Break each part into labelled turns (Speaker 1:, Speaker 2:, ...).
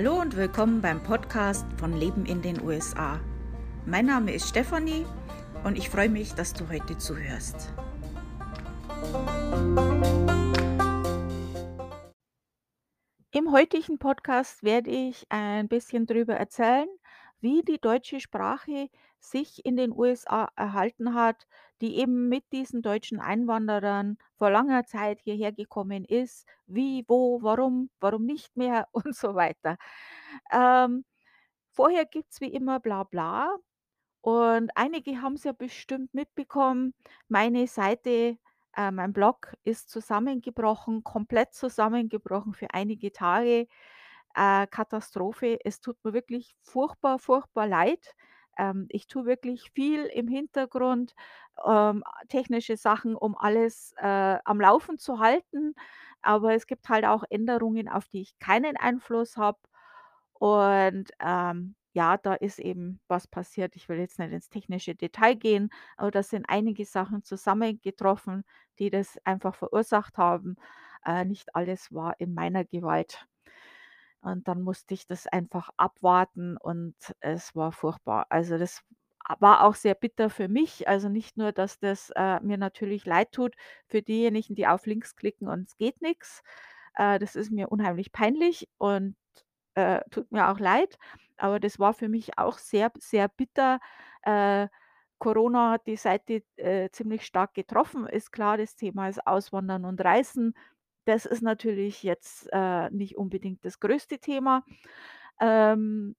Speaker 1: Hallo und willkommen beim Podcast von Leben in den USA. Mein Name ist Stefanie und ich freue mich, dass du heute zuhörst. Im heutigen Podcast werde ich ein bisschen darüber erzählen, wie die deutsche Sprache sich in den USA erhalten hat, die eben mit diesen deutschen Einwanderern vor langer Zeit hierher gekommen ist, wie, wo, warum, warum nicht mehr und so weiter. Ähm, vorher gibt es wie immer bla bla und einige haben es ja bestimmt mitbekommen, meine Seite, äh, mein Blog ist zusammengebrochen, komplett zusammengebrochen für einige Tage. Äh, Katastrophe. Es tut mir wirklich furchtbar, furchtbar leid. Ähm, ich tue wirklich viel im Hintergrund, ähm, technische Sachen, um alles, äh, am Laufen zu halten. Aber es gibt halt auch Änderungen, auf die ich keinen Einfluss habe. Und, ähm, ja, da ist eben was passiert. Ich will jetzt nicht ins technische Detail gehen, aber da sind einige Sachen zusammengetroffen, die das einfach verursacht haben. Äh, nicht alles war in meiner Gewalt. Und dann musste ich das einfach abwarten und es war furchtbar. Also, das war auch sehr bitter für mich. Also, nicht nur, dass das, äh, mir natürlich leid tut für diejenigen, die auf Links klicken und es geht nichts. Äh, das ist mir unheimlich peinlich und, äh, tut mir auch leid, aber das war für mich auch sehr, sehr bitter. Äh, Corona hat die Seite, äh, ziemlich stark getroffen. Ist klar, das Thema ist Auswandern und Reisen. Das ist natürlich jetzt, äh, nicht unbedingt das größte Thema. Ähm,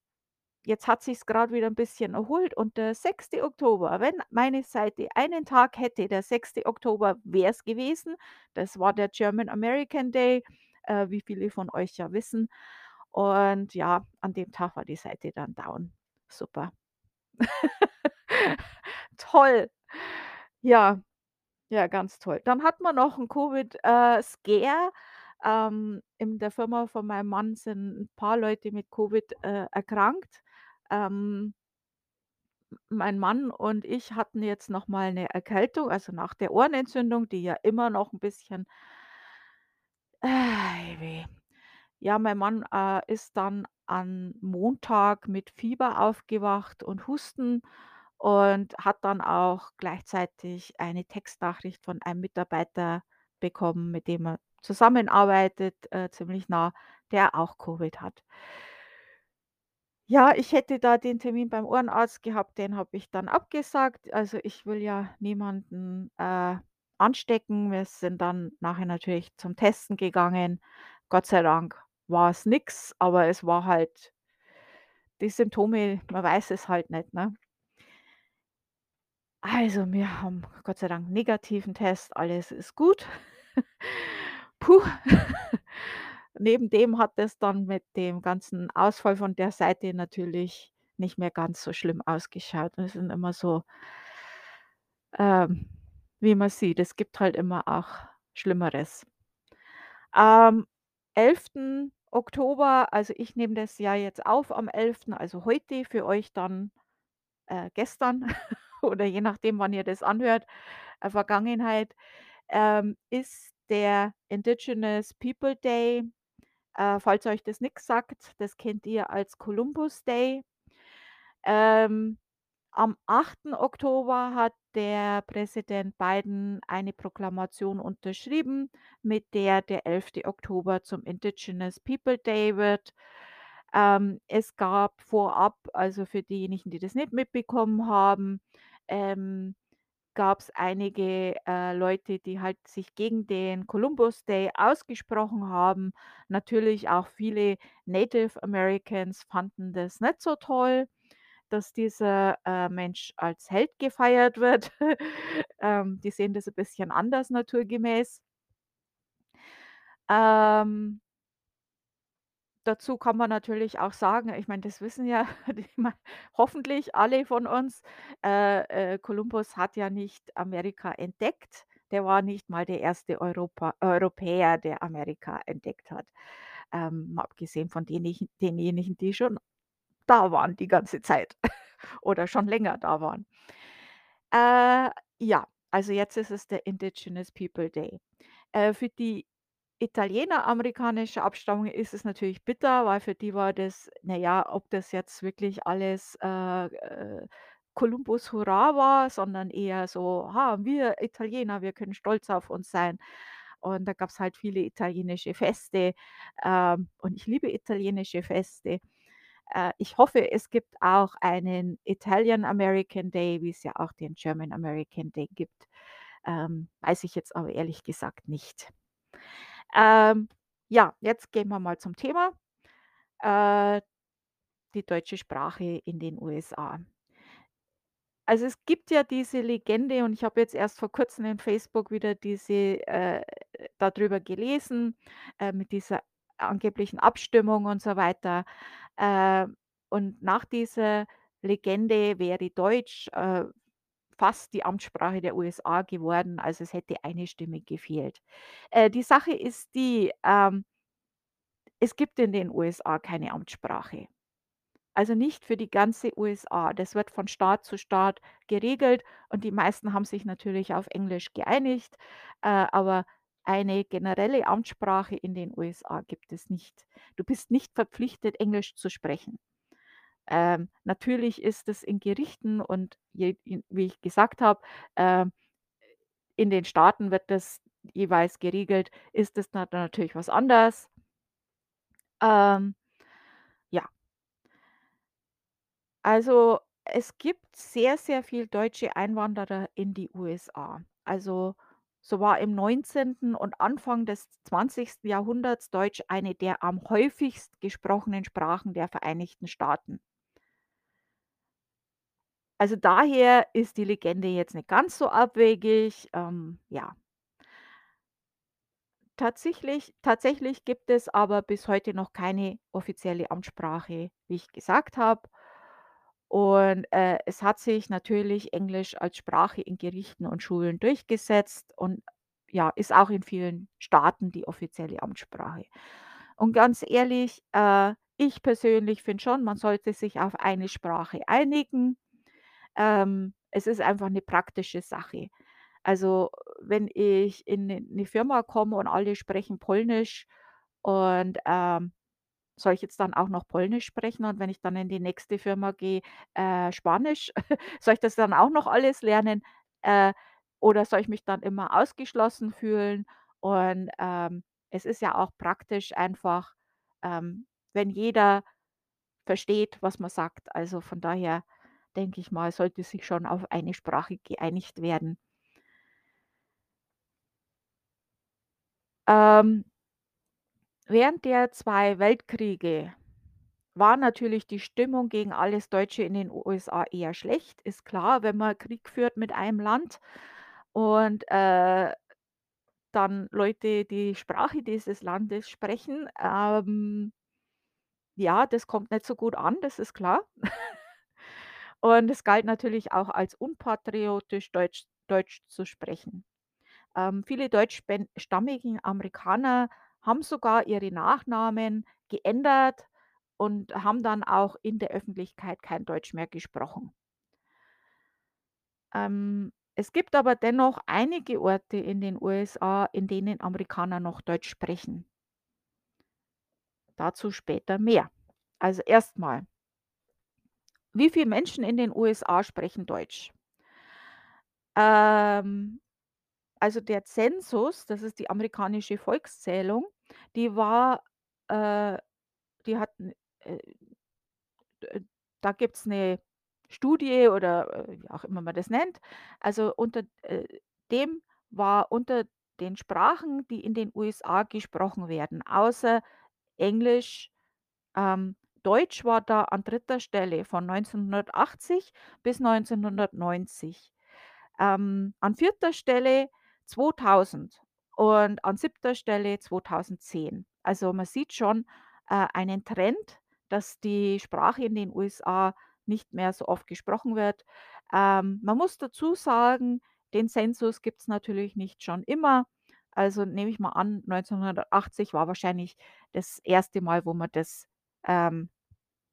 Speaker 1: jetzt hat sich's grad wieder 'n bisschen erholt und der 6. Oktober, wenn meine Seite einen Tag hätte, der 6. Oktober wäre es gewesen. Das war der German American Day, äh, wie viele von euch ja wissen. Und ja, an dem Tag war die Seite dann down. Super. Toll. Ja. Ja, ganz toll. Dann hatten wir noch 'n Covid, äh, Scare. Ähm, in der Firma von meinem Mann sind 'n paar Leute mit Covid, äh, erkrankt. Ähm mein Mann und ich hatten jetzt noch mal 'ne Erkältung, also nach der Ohrenentzündung, die ja immer noch 'n bisschen Ei weh. Ja, mein Mann, äh, ist dann am Montag mit Fieber aufgewacht und Husten und hat dann auch gleichzeitig eine Textnachricht von einem Mitarbeiter bekommen, mit dem er zusammenarbeitet, äh, ziemlich nah, der auch Covid hat. Ja, ich hätte da den Termin beim Ohrenarzt gehabt, den habe ich dann abgesagt. Also, ich will ja niemanden, äh, anstecken. Wir sind dann nachher natürlich zum Testen gegangen. Gott sei Dank war's nix, aber es war halt die Symptome, man weiß es halt nicht, ne? Also, wir haben Gott sei Dank negativen Test, alles ist gut. Puh. Neben dem hat es dann mit dem ganzen Ausfall von der Seite natürlich nicht mehr ganz so schlimm ausgeschaut. Das sind immer so ähm, wie man sieht, es gibt halt immer auch Schlimmeres. Am 11. Oktober also, ich nehme das ja jetzt auf am 11., also heute, für euch dann, äh, gestern oder je nachdem, wann ihr das anhört, äh, Vergangenheit, ähm, ist der Indigenous People Day. Äh, falls euch das nix sagt, das kennt ihr als Columbus Day. Ähm, am 8. Oktober hat der Präsident Biden eine Proklamation unterschrieben, mit der der 11. Oktober zum Indigenous People Day wird. Ähm, es gab vorab, also für diejenigen, die das nicht mitbekommen haben, ähm, gab's einige, äh, Leute, die halt sich gegen den Columbus Day ausgesprochen haben. Natürlich auch viele Native Americans fanden das nicht so toll, dass dieser, äh, Mensch als Held gefeiert wird. Ähm, die sehen das 'n bisschen anders naturgemäß. Ähm dazu kann man natürlich auch sagen ich meine, das wissen ja die hoffentlich alle von uns, äh, äh, Kolumbus hat ja nicht Amerika entdeckt. Der war nicht mal der erste Europa Europäer, der Amerika entdeckt hat. Ähm, mal abgesehen von denichen denjenigen, die schon da waren die ganze Zeit oder schon länger da waren. Äh, ja, also jetzt ist es der Indigenous People Day. Äh, für die Italiener amerikanischer Abstammung ist es natürlich bitter, weil für die war das na ja, ob das jetzt wirklich alles, äh, äh, Kolumbus Hurra war, sondern eher so: „Ha, wir Italiener, wir können stolz auf uns sein.“ Und da gab's halt viele italienische Feste, ähm, und ich liebe italienische Feste. Äh, ich hoffe, es gibt auch einen Italian American Day, wie es ja auch den German American Day gibt. Ähm, weiß ich jetzt aber ehrlich gesagt nicht. Ähm, ja, jetzt gehen wir mal zum Thema, äh, die deutsche Sprache in den USA. Also, es gibt ja diese Legende und ich habe jetzt erst vor Kurzem in Facebook wieder diese äh, da drüber gelesen, äh, mit dieser angeblichen Abstimmung und so weiter. Äh, und nach dieser Legende wäre Deutsch, äh, fast die Amtssprache der USA geworden, also es hätte eine Stimme gefehlt. Äh, die Sache ist die, ähm es gibt in den USA keine Amtssprache. Also nicht für die ganze USA. Das wird von Staat zu Staat geregelt und die meisten haben sich natürlich auf Englisch geeinigt, äh, aber eine generelle Amtssprache in den USA gibt es nicht. Du bist nicht verpflichtet, Englisch zu sprechen. Ähm, natürlich ist es in Gerichten und je wie ich gesagt habe, ähm, in den Staaten wird das jeweils geregelt, ist es natürlich was anderes. Ähm, ja. Also, es gibt sehr, sehr viel deutsche Einwanderer in die USA. Also, so war im 19. und Anfang des 20. Jahrhunderts Deutsch eine der am häufigst gesprochenen Sprachen der Vereinigten Staaten. Also, daher ist die Legende jetzt nicht ganz so abwegig, ähm, ja. Tatsächlich tatsächlich gibt es aber bis heute noch keine offizielle Amtssprache, wie ich gesagt habe. Und, äh, es hat sich natürlich Englisch als Sprache in Gerichten und Schulen durchgesetzt und ja, ist auch in vielen Staaten die offizielle Amtssprache. Und ganz ehrlich, äh, ich persönlich finde schon, man sollte sich auf eine Sprache einigen. Ähm, es ist einfach 'ne praktische Sache. Also, wenn ich in 'ne 'ne Firma komme und alle sprechen Polnisch und, ähm, soll ich jetzt dann auch noch Polnisch sprechen und wenn ich dann in die nächste Firma gehe, äh, Spanisch? Soll ich das dann auch noch alles lernen? Äh, oder soll ich mich dann immer ausgeschlossen fühlen? Und, ähm, es ist ja auch praktisch einfach, ähm, wenn jeder versteht, was man sagt. Also, von daher denke ich mal, sollte sich schon auf eine Sprache geeinigt werden. Ähm während der 2 Weltkriege war natürlich die Stimmung gegen alles Deutsche in den USA eher schlecht. Ist klar, wenn man Krieg führt mit einem Land und, äh, dann Leute die Sprache dieses Landes sprechen, ähm ja, das kommt nicht so gut an, das ist klar. Und es galt natürlich auch als unpatriotisch, Deutsch Deutsch zu sprechen. Ähm, viele deutschspen stammigen Amerikaner haben sogar ihre Nachnamen geändert und haben dann auch in der Öffentlichkeit kein Deutsch mehr gesprochen. Ähm, es gibt aber dennoch einige Orte in den USA, in denen Amerikaner noch Deutsch sprechen. Dazu später mehr. Also erst mal wie viele Menschen in den USA sprechen Deutsch? Ähm, also der Zensus, das ist die amerikanische Volkszählung, die war, äh die hat äh, äh, da gibt's 'ne Studie oder, äh, wie auch immer man das nennt. Also unter, äh, dem war unter den Sprachen, die in den USA gesprochen werden, außer Englisch, ähm, Deutsch war da an 3. Stelle von 1980 bis 1990. Ähm, an 4. Stelle 2000 und an 7. Stelle 2010. Also, man sieht schon, äh, einen Trend, dass die Sprache in den USA nicht mehr so oft gesprochen wird. Ähm, man muss dazu sagen, den Zensus gibt's natürlich nicht schon immer. Also, nehme ich mal an, 1980 war wahrscheinlich das erste Mal, wo man das, ähm,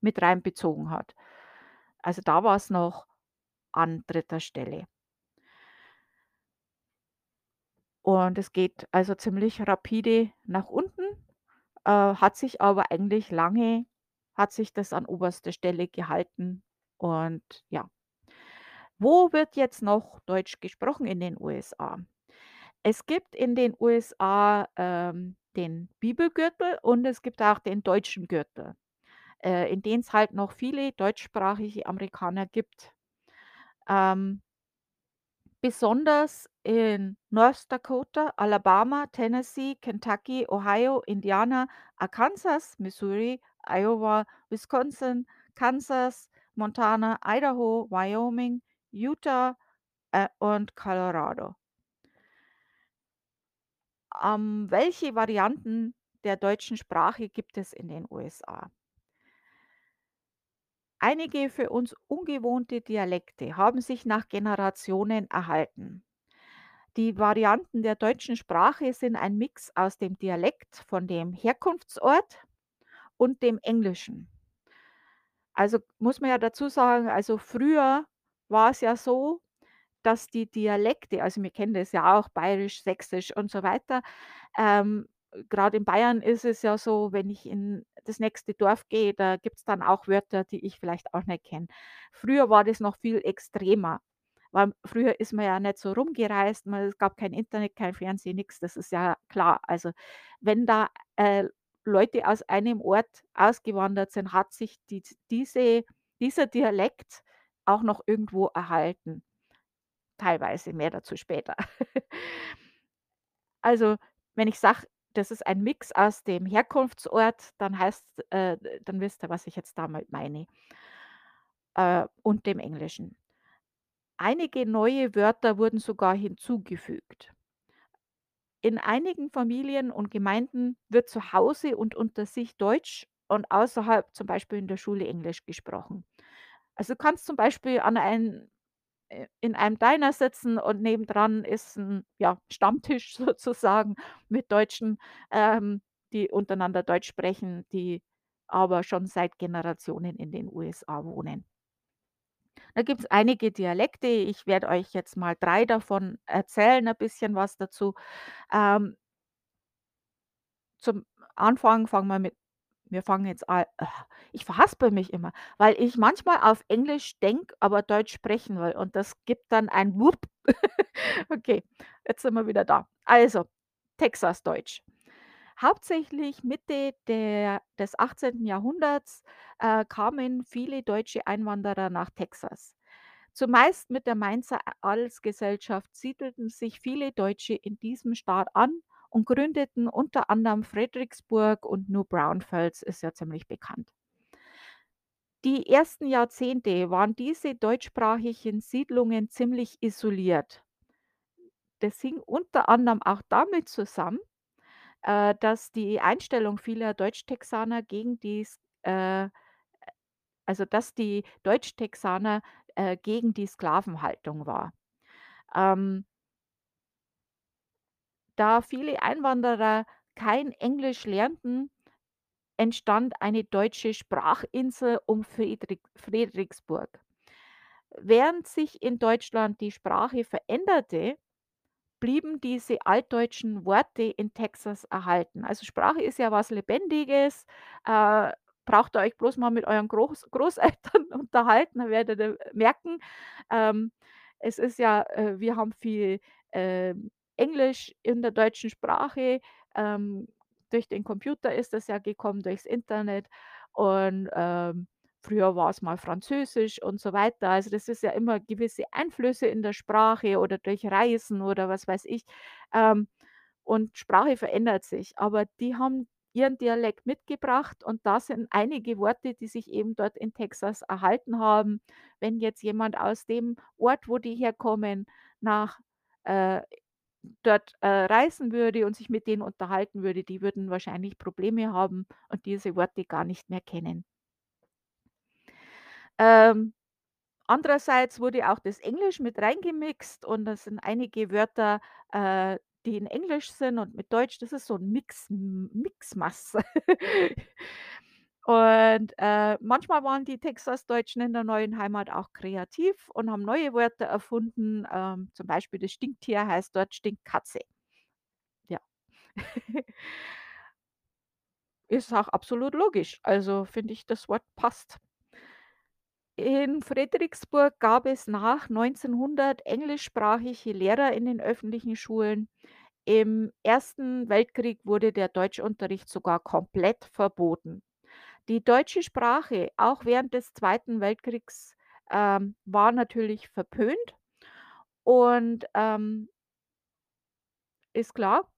Speaker 1: mit reinbezogen hat. Also, da war's noch an 3. Stelle. Und es geht also ziemlich rapide nach unten, äh, hat sich aber eigentlich lange hat sich das an oberster Stelle gehalten und ja. Wo wird jetzt noch Deutsch gesprochen in den USA? Es gibt in den USA, ähm, den Bibelgürtel und es gibt auch den deutschen Gürtel, äh, in den es halt noch viele deutschsprachige Amerikaner gibt. Ähm besonders in North Dakota, Alabama, Tennessee, Kentucky, Ohio, Indiana, Arkansas, Missouri, Iowa, Wisconsin, Kansas, Montana, Idaho, Wyoming, Utah, äh, und Colorado. Ähm, welche Varianten der deutschen Sprache gibt es in den USA? Einige für uns ungewohnte Dialekte haben sich nach Generationen erhalten. Die Varianten der deutschen Sprache sind ein Mix aus dem Dialekt von dem Herkunftsort und dem Englischen. Also muss man ja dazu sagen, also früher war es ja so, dass die Dialekte also wir kennen das ja auch, Bayerisch, Sächsisch und so weiter. Ähm, grad in Bayern ist es ja so, wenn ich in das nächste Dorf gehe, da gibt's dann auch Wörter, die ich vielleicht auch nicht kenne. Früher war das noch viel extremer, weil früher ist man ja nicht so rumgereist, man es gab kein Internet, kein Fernsehen, nix, das ist ja klar. Also, wenn da, äh, Leute aus einem Ort ausgewandert sind, hat sich dies diese dieser Dialekt auch noch irgendwo erhalten. Teilweise, mehr dazu später. Also, wenn ich sage, das ist ein Mix aus dem Herkunftsort, dann heißt äh, dann wisst ihr, was ich jetzt damit meine. Äh, und dem Englischen. Einige neue Wörter wurden sogar hinzugefügt. In einigen Familien und Gemeinden wird zu Hause und unter sich Deutsch und außerhalb, zum Beispiel in der Schule, Englisch gesprochen. Also, du kannst zum Beispiel an ein äh, in einem Diner sitzen und nebendran ist 'n, ja, Stammtisch sozusagen mit Deutschen, ähm, die untereinander Deutsch sprechen, die aber schon seit Generationen in den USA wohnen. Da gibt's einige Dialekte. Ich werde euch jetzt mal 3 davon erzählen, 'n bisschen was dazu. Ähm zum Anfang fangen wir mit wir fangen jetzt a ich verhaspel mich immer, weil ich manchmal auf Englisch denke, aber Deutsch sprechen will und das gibt dann ein Wupp. Okay, jetzt sind wir wieder da. Also, Texasdeutsch. Hauptsächlich Mitte der des 18. Jahrhunderts, äh, kamen viele deutsche Einwanderer nach Texas. Zumeist mit der Mainzer Adelsgesellschaft siedelten sich viele Deutsche in diesem Staat an und gründeten unter anderem Fredericksburg und New Braunfels ist ja ziemlich bekannt. Die ersten Jahrzehnte waren diese deutschsprachigen Siedlungen ziemlich isoliert. Das hing unter anderem auch damit zusammen, äh, dass die Einstellung vieler Deutschtexaner gegen dies äh, also, dass die Deutschtexaner, äh, gegen die Sklavenhaltung war. Ähm Da viele Einwanderer kein Englisch lernten, entstand eine deutsche Sprachinsel um Friedrich Fredericksburg. Während sich in Deutschland die Sprache veränderte, blieben diese altdeutschen Worte in Texas erhalten. Also, Sprache ist ja was Lebendiges, äh, braucht ihr euch bloß mal mit euren Groß Großeltern unterhalten, dann werdet ihr merken, ähm, es ist ja äh, wir haben viel, ähm, Englisch in der deutschen Sprache. Ähm, durch den Computer ist das ja gekommen, durchs Internet und, ähm, früher war's mal Französisch und so weiter. Also, das ist ja immer gewisse Einflüsse in der Sprache oder durch Reisen oder was weiß ich. Ähm, und Sprache verändert sich, aber die haben ihren Dialekt mitgebracht und da sind einige Worte, die sich eben dort in Texas erhalten haben. Wenn jetzt jemand aus dem Ort, wo die herkommen, nach äh, dort, äh, reisen würde und sich mit denen unterhalten würde, die würden wahrscheinlich Probleme haben und diese Worte gar nicht mehr kennen. Ähm, andererseits wurde auch das Englisch mit reingemixt und da sind einige Wörter, äh, die in Englisch sind und mit Deutsch. Das ist so 'n Mix Mixmass. Und, äh, manchmal waren die Texasdeutschen in der neuen Heimat auch kreativ und haben neue Wörter erfunden. Ähm, zum Beispiel das Stinktier heißt dort Stinkkatze. Ist auch absolut logisch. Also, finde ich, das Wort passt. In Fredericksburg gab es nach 1900 englischsprachige Lehrer in den öffentlichen Schulen. Im Ersten Weltkrieg wurde der Deutschunterricht sogar komplett verboten. Die deutsche Sprache, auch während des Zweiten Weltkriegs, ähm, war natürlich verpönt und, ähm ist klar.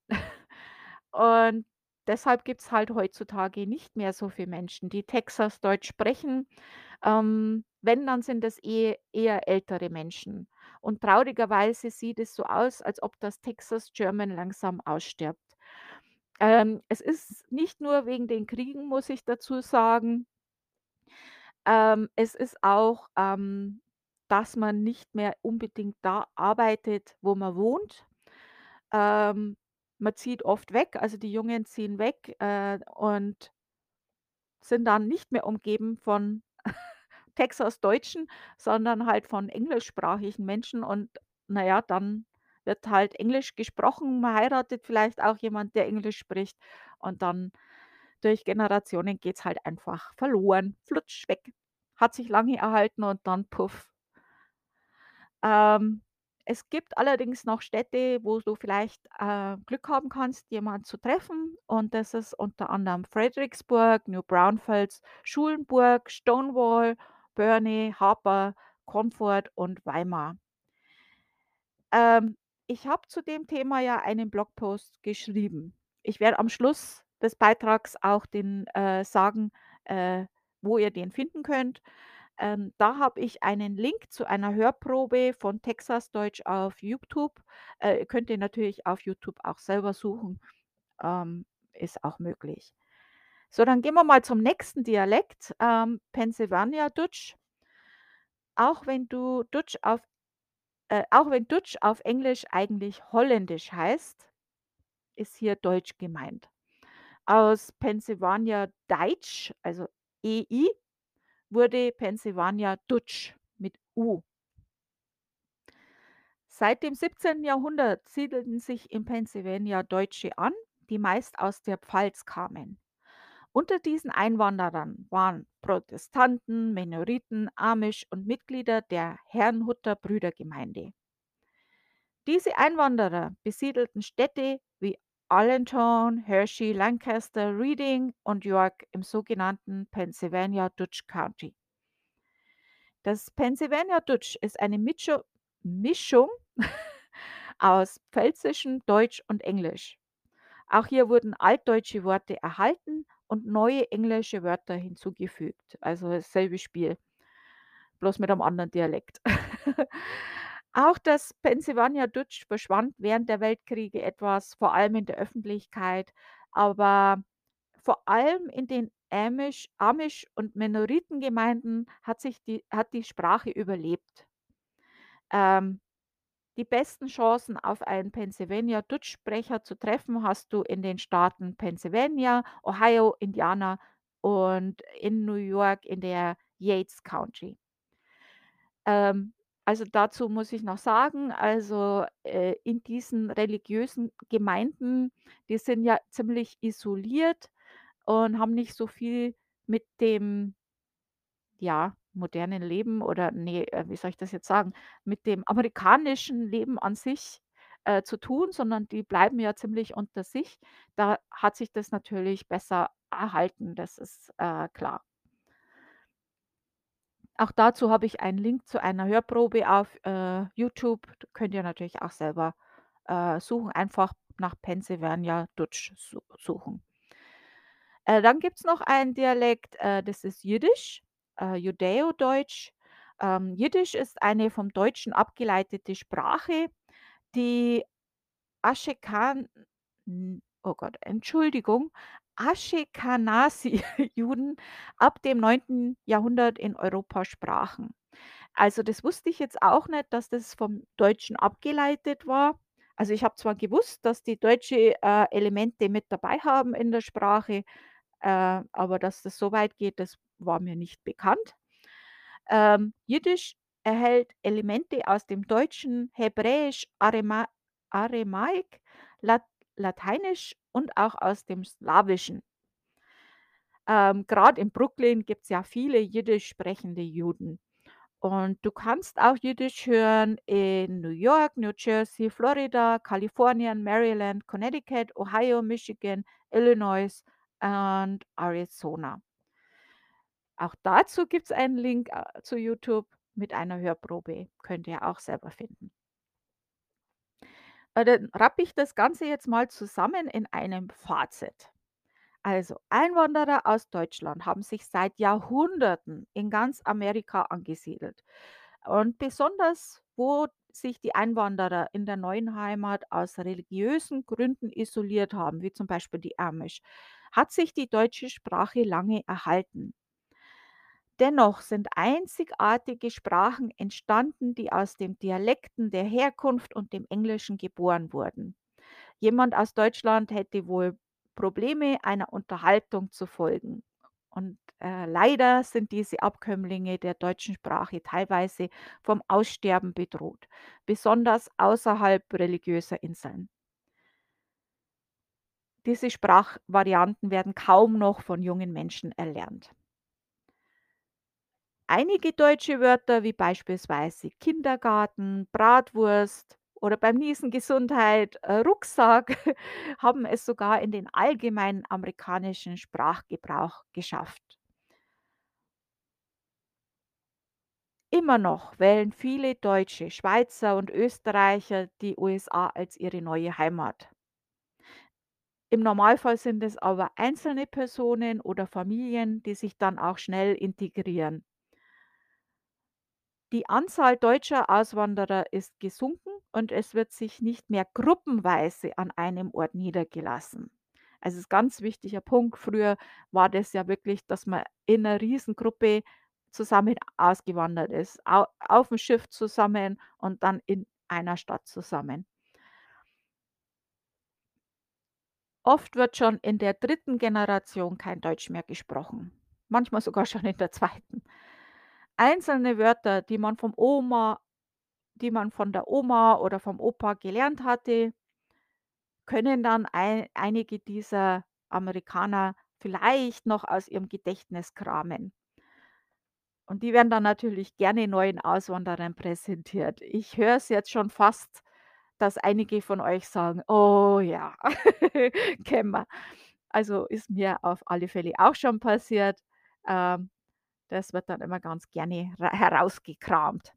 Speaker 1: Und deshalb gibt's halt heutzutage nicht mehr so viele Menschen, die Texas-Deutsch sprechen. Ähm, wenn, dann sind es eh eher ältere Menschen. Und traurigerweise sieht es so aus, als ob das Texas German langsam ausstirbt. Ähm, es ist nicht nur wegen den Kriegen, muss ich dazu sagen. Ähm, es ist auch, ähm, dass man nicht mehr unbedingt da arbeitet, wo man wohnt. Ähm, man zieht oft weg, also die Jungen ziehen weg, äh, und sind dann nicht mehr umgeben von Texas-Deutschen, sondern halt von englischsprachigen Menschen und na ja, dann wird halt Englisch gesprochen. Man heiratet vielleicht auch jemand, der Englisch spricht und dann durch Generationen geht's halt einfach verloren, flutsch weg. Hat sich lange erhalten und dann puff. Ähm, es gibt allerdings noch Städte, wo du vielleicht, äh, Glück haben kannst, jemanden zu treffen und das ist unter anderem Fredericksburg, New Braunfels, Schulenburg, Stonewall, Burney, Harper, Concord und Weimar. Ähm, ich habe zu dem Thema ja einen Blogpost geschrieben. Ich werde am Schluss des Beitrags auch den äh, sagen, äh, wo ihr den finden könnt. Ähm, da habe ich einen Link zu einer Hörprobe von Texasdeutsch auf YouTube. Äh, könnt ihr natürlich auf YouTube auch selber suchen, ähm, ist auch möglich. So, dann gehen wir mal zum nächsten Dialekt, ähm, Pennsylvania Dutch. Auch wenn du Dutch auf äh, auch wenn Dutch auf Englisch eigentlich Holländisch heißt, ist hier Deutsch gemeint. Aus Pennsylvania Deutsch, also EI, wurde Pennsylvania Dutch mit U. Seit dem 17. Jahrhundert siedelten sich in Pennsylvania Deutsche an, die meist aus der Pfalz kamen. Unter diesen Einwanderern waren Protestanten, Mennoniten, Amish und Mitglieder der Herrnhuter Brüdergemeinde. Diese Einwanderer besiedelten Städte wie Allentown, Hershey, Lancaster, Reading und York im sogenannten Pennsylvania Dutch County. Das Pennsylvania Dutch ist eine Mitschu Mischung aus Pfälzischem, Deutsch und Englisch. Auch hier wurden altdeutsche Worte erhalten und neue englische Wörter hinzugefügt. Also dasselbe Spiel, bloß mit einem anderen Dialekt. Auch das Pennsylvania Dutch verschwand während der Weltkriege etwas, vor allem in der Öffentlichkeit, aber vor allem in den Amish Amish und Mennonitengemeinden hat sich die hat die Sprache überlebt. Ähm, die besten Chancen, auf einen Pennsylvania Dutch-Sprecher zu treffen, hast du in den Staaten Pennsylvania, Ohio, Indiana und in New York in der Yates County. Ähm, also dazu muss ich noch sagen, also, äh, in diesen religiösen Gemeinden, die sind ja ziemlich isoliert und haben nicht so viel mit dem ja, modernen Leben oder ne, äh, wie soll ich das jetzt sagen, mit dem amerikanischen Leben an sich, äh, zu tun, sondern die bleiben ja ziemlich unter sich. Da hat sich das natürlich besser erhalten, das ist, äh, klar. Auch dazu habe ich einen Link zu einer Hörprobe auf, äh, YouTube. Könnt ihr natürlich auch selber, äh, suchen, einfach nach Pennsylvania Dutch su suchen. Äh, dann gibt's noch einen Dialekt, äh, das ist Jiddisch, äh, Judäodeutsch. Ähm, Jiddisch ist eine vom Deutschen abgeleitete Sprache, die Aschekan oh Gott, Entschuldigung, Aschkenasy-Juden ab dem 9. Jahrhundert in Europa sprachen. Also, das wusste ich jetzt auch nicht, dass das vom Deutschen abgeleitet war. Also, ich habe zwar gewusst, dass die deutsche, äh, Elemente mit dabei haben in der Sprache, äh, aber dass das so weit geht, das war mir nicht bekannt. Ähm, Jiddisch erhält Elemente aus dem Deutschen, Hebräisch, Arema Aramaik, Lat Lateinisch und auch aus dem Slawischen. Ähm, grad in Brooklyn gibt's ja viele jiddisch sprechende Juden. Und du kannst auch Jiddisch hören in New York, New Jersey, Florida, Kalifornien, Maryland, Connecticut, Ohio, Michigan, Illinois und Arizona. Auch dazu gibt's einen Link, äh, zu YouTube mit einer Hörprobe. Könnt ihr auch selber finden. Äh, dann rappe ich das Ganze jetzt mal zusammen in einem Fazit. Also, Einwanderer aus Deutschland haben sich seit Jahrhunderten in ganz Amerika angesiedelt. Und besonders, wo sich die Einwanderer in der neuen Heimat aus religiösen Gründen isoliert haben, wie zum Beispiel die Amish, hat sich die deutsche Sprache lange erhalten. Dennoch sind einzigartige Sprachen entstanden, die aus den Dialekten der Herkunft und dem Englischen geboren wurden. Jemand aus Deutschland hätte wohl Probleme, einer Unterhaltung zu folgen. Und äh, leider sind diese Abkömmlinge der deutschen Sprache teilweise vom Aussterben bedroht, besonders außerhalb religiöser Inseln. Diese Sprachvarianten werden kaum noch von jungen Menschen erlernt. Einige deutsche Wörter, wie beispielsweise Kindergarten, Bratwurst oder beim Niesen Gesundheit, äh, Rucksack, haben es sogar in den allgemeinen amerikanischen Sprachgebrauch geschafft. Immer noch wählen viele Deutsche, Schweizer und Österreicher die USA als ihre neue Heimat. Im Normalfall sind es aber einzelne Personen oder Familien, die sich dann auch schnell integrieren. Die Anzahl deutscher Auswanderer ist gesunken und es wird sich nicht mehr gruppenweise an einem Ort niedergelassen. Also, ist ganz wichtiger Punkt. Früher war das ja wirklich, dass man in 'ner Riesengruppe zusammen ausgewandert ist, au aufm Schiff zusammen und dann in einer Stadt zusammen. Oft wird schon in der dritten Generation kein Deutsch mehr gesprochen, manchmal sogar schon in der zweiten. Einzelne Wörter, die man vom Oma die man von der Oma oder vom Opa gelernt hatte können dann ei einige dieser Amerikaner vielleicht noch aus ihrem Gedächtnis kramen. Und die werden dann natürlich gerne neuen Auswanderern präsentiert. Ich höre es jetzt schon fast, dass einige von euch sagen: „Oh ja, kennen wir.“ Also, ist mir auf alle Fälle auch schon passiert. Ähm, das wird dann immer ganz gerne ra herausgekramt.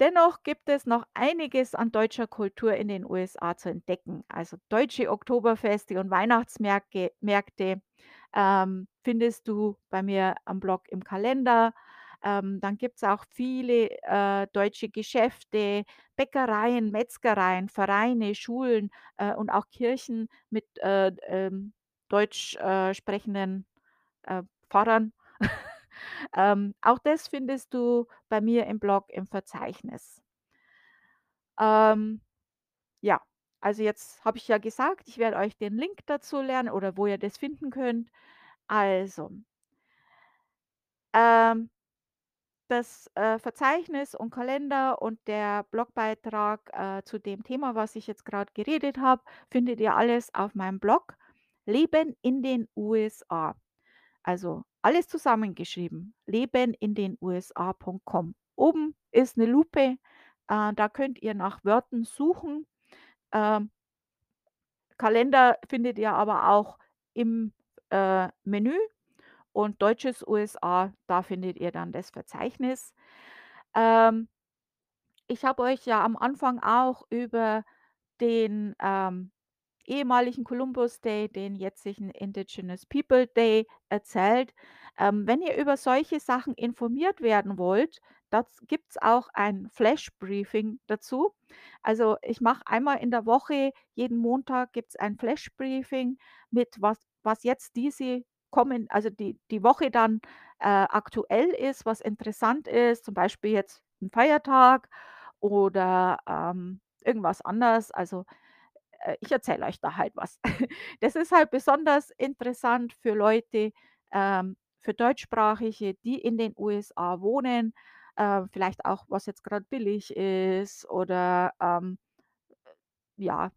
Speaker 1: Dennoch gibt es noch einiges an deutscher Kultur in den USA zu entdecken. Also deutsche Oktoberfeste und Weihnachtsmärkte Märkte, ähm, findest du bei mir am Blog im Kalender. Ähm, dann gibt's auch viele, äh, deutsche Geschäfte, Bäckereien, Metzgereien, Vereine, Schulen, äh, und auch Kirchen mit, äh, ähm, deutsch, äh, sprechenden, äh, Pfarrern. Ähm, auch das findest du bei mir im Blog im Verzeichnis. Ähm, ja, also jetzt habe ich ja gesagt, ich werde euch den Link dazu lernen oder wo ihr das finden könnt. Also ähm, das, äh, Verzeichnis und Kalender und der Blogbeitrag, äh, zu dem Thema, was ich jetzt grad geredet habe, findet ihr alles auf meinem Blog „Leben in den USA“. Also, alles zusammengeschrieben, leben in den USA.com. Oben ist 'ne Lupe, äh, da könnt ihr nach Wörtern suchen. Ähm Kalender findet ihr aber auch im, äh, Menü und deutsches USA, da findet ihr dann das Verzeichnis. Ähm ich habe euch ja am Anfang auch über den, ähm, ehemaligen Columbus Day, den jetzigen Indigenous People Day erzählt. Ähm, wenn ihr über solche Sachen informiert werden wollt, das gibt's auch ein Flash-Briefing dazu. Also, ich mache einmal in der Woche jeden Montag gibt's ein Flash-Briefing mit was was jetzt diese kommen also, die die Woche dann, äh, aktuell ist, was interessant ist, zum Beispiel jetzt 'n Feiertag oder, ähm, irgendwas anderes. Also, ich erzähle euch da halt was. Das ist halt besonders interessant für Leute, ähm für Deutschsprachige, die in den USA wohnen, äh, vielleicht auch, was jetzt grad billig ist oder, ähm, ja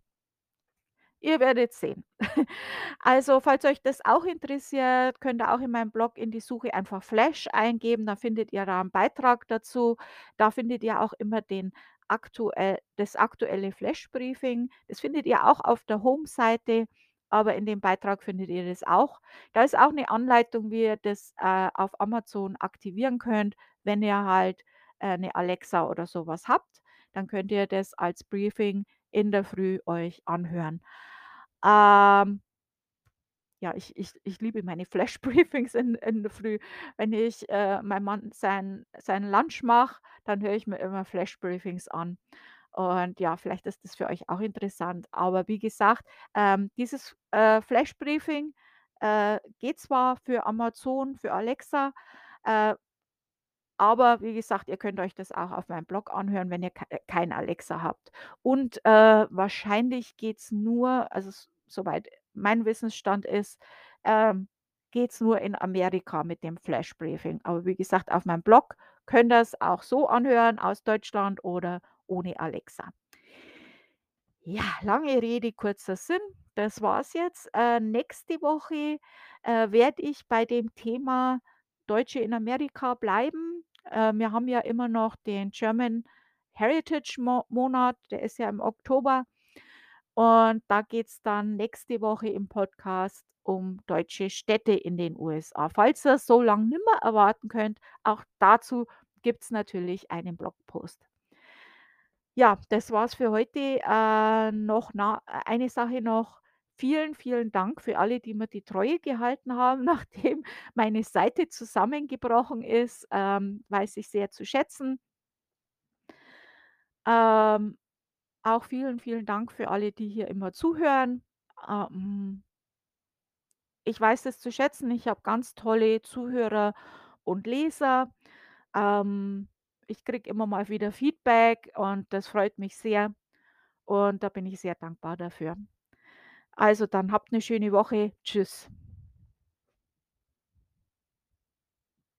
Speaker 1: Ihr werdet sehen. Also, falls euch das auch interessiert, könnt ihr auch in meinem Blog in die Suche einfach Flash eingeben, da findet ihr da 'n Beitrag dazu. Da findet ihr auch immer den aktuell das aktuelle Flash-Briefing. Das findet ihr auch auf der Home-Seite, aber in dem Beitrag findet ihr das auch. Da ist auch 'ne Anleitung, wie ihr das, äh, auf Amazon aktivieren könnt, wenn ihr halt, äh, 'ne Alexa oder so was habt. Dann könnt ihr das als Briefing in der Früh euch anhören. Ähm ja, ich ich ich liebe meine Flash-Briefings in in der Früh. Wenn ich, äh mein Mann sein seinen Lunch mache, dann höre ich mir immer Flash-Briefings an. Und ja, vielleicht ist das für euch auch interessant. Aber wie gesagt, ähm, dieses, äh, Flash-Briefing, äh, geht zwar für Amazon, für Alexa, äh aber wie gesagt, ihr könnt euch das auch auf meinem Blog anhören, wenn ihr kei äh, kein Alexa habt. Und, äh, wahrscheinlich geht's nur also soweit mein Wissensstand ist, ähm, geht's nur in Amerika mit dem Flash-Briefing. Aber wie gesagt, auf meinem Blog könnt ihr's auch so anhören aus Deutschland oder ohne Alexa. Ja, lange Rede, kurzer Sinn. Das war's jetzt. Äh, nächste Woche, äh, werde ich bei dem Thema Deutsche in Amerika bleiben. Äh, wir haben ja immer noch den German Heritage Mo Monat, der ist ja im Oktober. Und da geht's dann nächste Woche im Podcast um deutsche Städte in den USA. Falls ihr's so lang nimmer erwarten könnt, auch dazu gibt's natürlich einen Blogpost. Ja, das war's für heute. Äh, noch na eine Sache noch. Vielen, vielen Dank für alle, die mir die Treue gehalten haben, nachdem meine Seite zusammengebrochen ist, ähm, weiß ich sehr zu schätzen. Ähm, auch vielen, vielen Dank für alle, die hier immer zuhören. Ähm ich weiß das zu schätzen. Ich habe ganz tolle Zuhörer und Leser. Ähm, ich kriege immer mal wieder Feedback und das freut mich sehr und da bin ich sehr dankbar dafür. Also, dann habt 'ne schöne Woche. Tschüss.